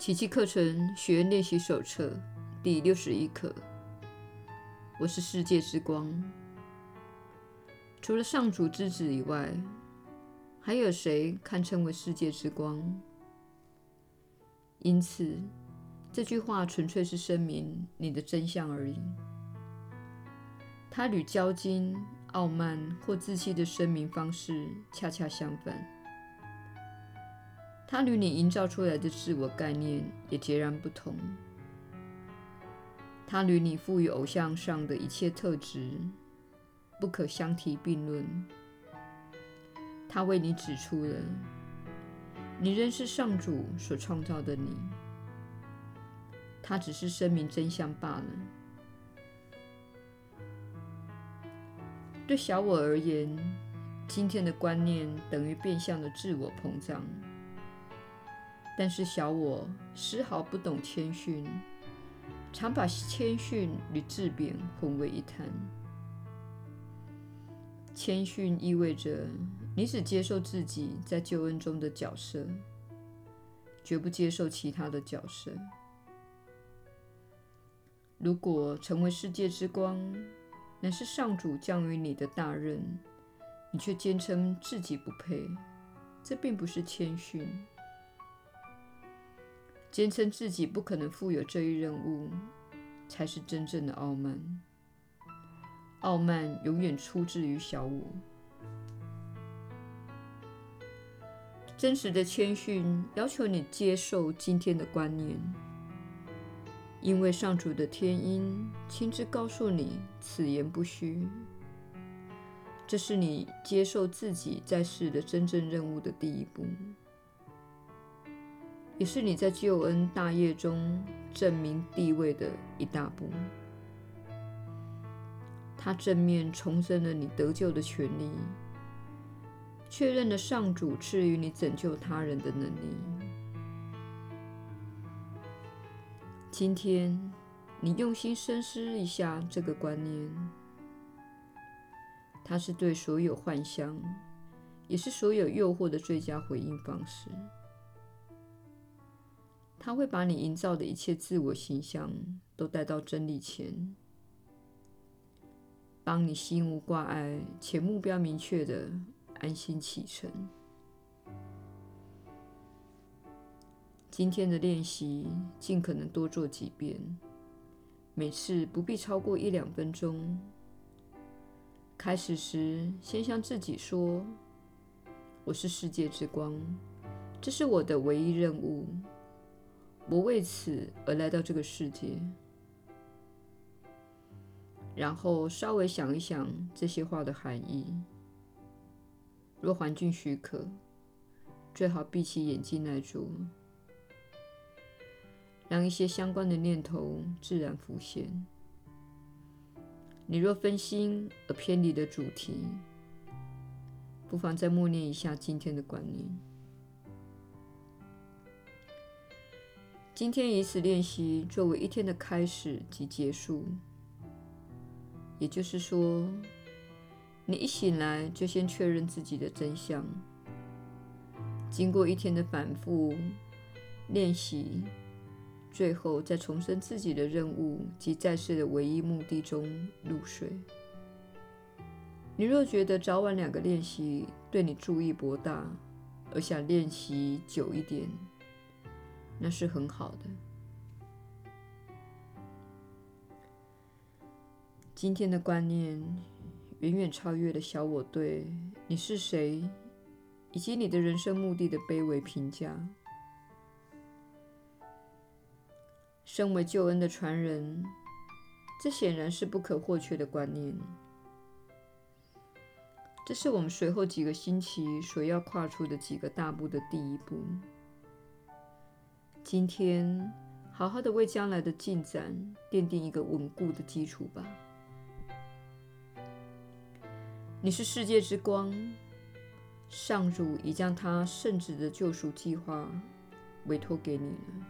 奇迹课程学练习手册第六十一课。我是世界之光。除了上主之子以外，还有谁堪称为世界之光？因此，这句话纯粹是声明你的真相而已。它与骄矜、傲慢或自欺的声明方式恰恰相反。它与你营造出来的自我概念也截然不同。它与你赋予偶像上的一切特质不可相提并论。它为你指出了，你仍是上主所创造的你。它只是声明真相罢了。对小我而言，今天的观念等于变相的自我膨胀。但是小我丝毫不懂谦逊，常把谦逊与自贬混为一谈。谦逊意味着你只接受自己在救恩中的角色，绝不接受其他的角色。如果成为世界之光，乃是上主降于你的大任，你却坚称自己不配，这并不是谦逊。坚称自己不可能负有这一任务，才是真正的傲慢。傲慢永远出自于小我。真实的谦逊要求你接受今天的观念，因为上主的天音亲自告诉你此言不虚。这是你接受自己在世的真正任务的第一步。也是你在救恩大业中证明地位的一大步。它正面重申了你得救的权利，确认了上主赐予你拯救他人的能力。今天，你用心深思一下这个观念，它是对所有幻想，也是所有诱惑的最佳回应方式。他会把你营造的一切自我形象都带到真理前，帮你心无挂碍且目标明确地安心启程。今天的练习尽可能多做几遍，每次不必超过一两分钟。开始时，先向自己说：“我是世界之光，这是我的唯一任务。”我为此而来到这个世界，然后稍微想一想这些话的含义。若环境许可，最好闭起眼睛来做，让一些相关的念头自然浮现。你若分心而偏离了主题，不妨再默念一下今天的观念。今天以此练习作为一天的开始及结束，也就是说，你一醒来就先确认自己的真相。经过一天的反复练习，最后再重申自己的任务及在世的唯一目的中入睡。你若觉得早晚两个练习对你助益博大，而想练习久一点，那是很好的。今天的观念远远超越了小我对你是谁以及你的人生目的的卑微评价。身为救恩的传人，这显然是不可或缺的观念。这是我们随后几个星期所要跨出的几个大步的第一步。今天，好好的为将来的进展奠定一个稳固的基础吧。你是世界之光，上主已将他圣子的救赎计划委托给你了。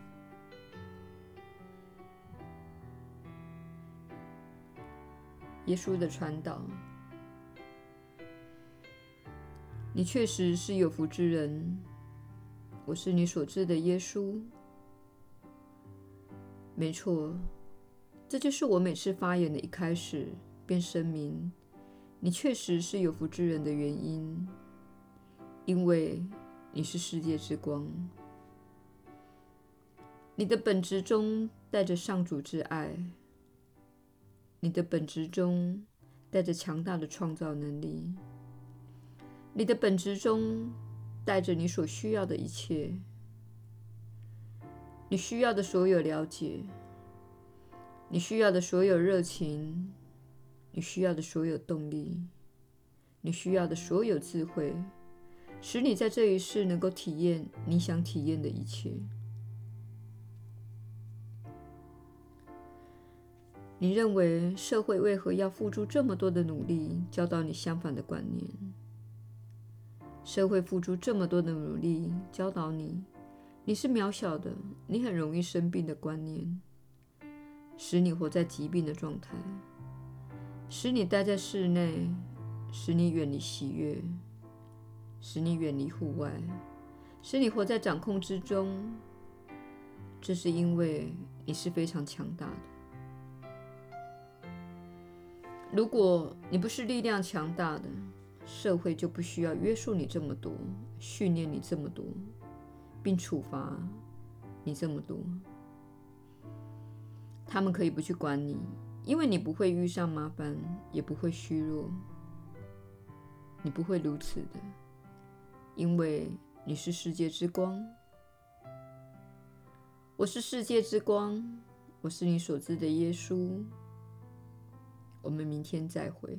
耶稣的传导，你确实是有福之人。我是你所知的耶稣。没错，这就是我每次发言的一开始便声明，你确实是有福之人的原因，因为你是世界之光，你的本质中带着上主之爱，你的本质中带着强大的创造能力，你的本质中带着你所需要的一切。你需要的所有了解，你需要的所有热情，你需要的所有动力，你需要的所有智慧，使你在这一世能够体验你想体验的一切。你认为社会为何要付出这么多的努力教导你相反的观念？社会付出这么多的努力教导你。你是渺小的，你很容易生病的观念，使你活在疾病的状态，使你待在室内，使你远离喜悦，使你远离户外，使你活在掌控之中。这是因为你是非常强大的。如果你不是力量强大的，社会就不需要约束你这么多，训练你这么多。并处罚你这么多，他们可以不去管你，因为你不会遇上麻烦，也不会虚弱。你不会如此的，因为你是世界之光。我是世界之光，我是你所知的耶稣。我们明天再会。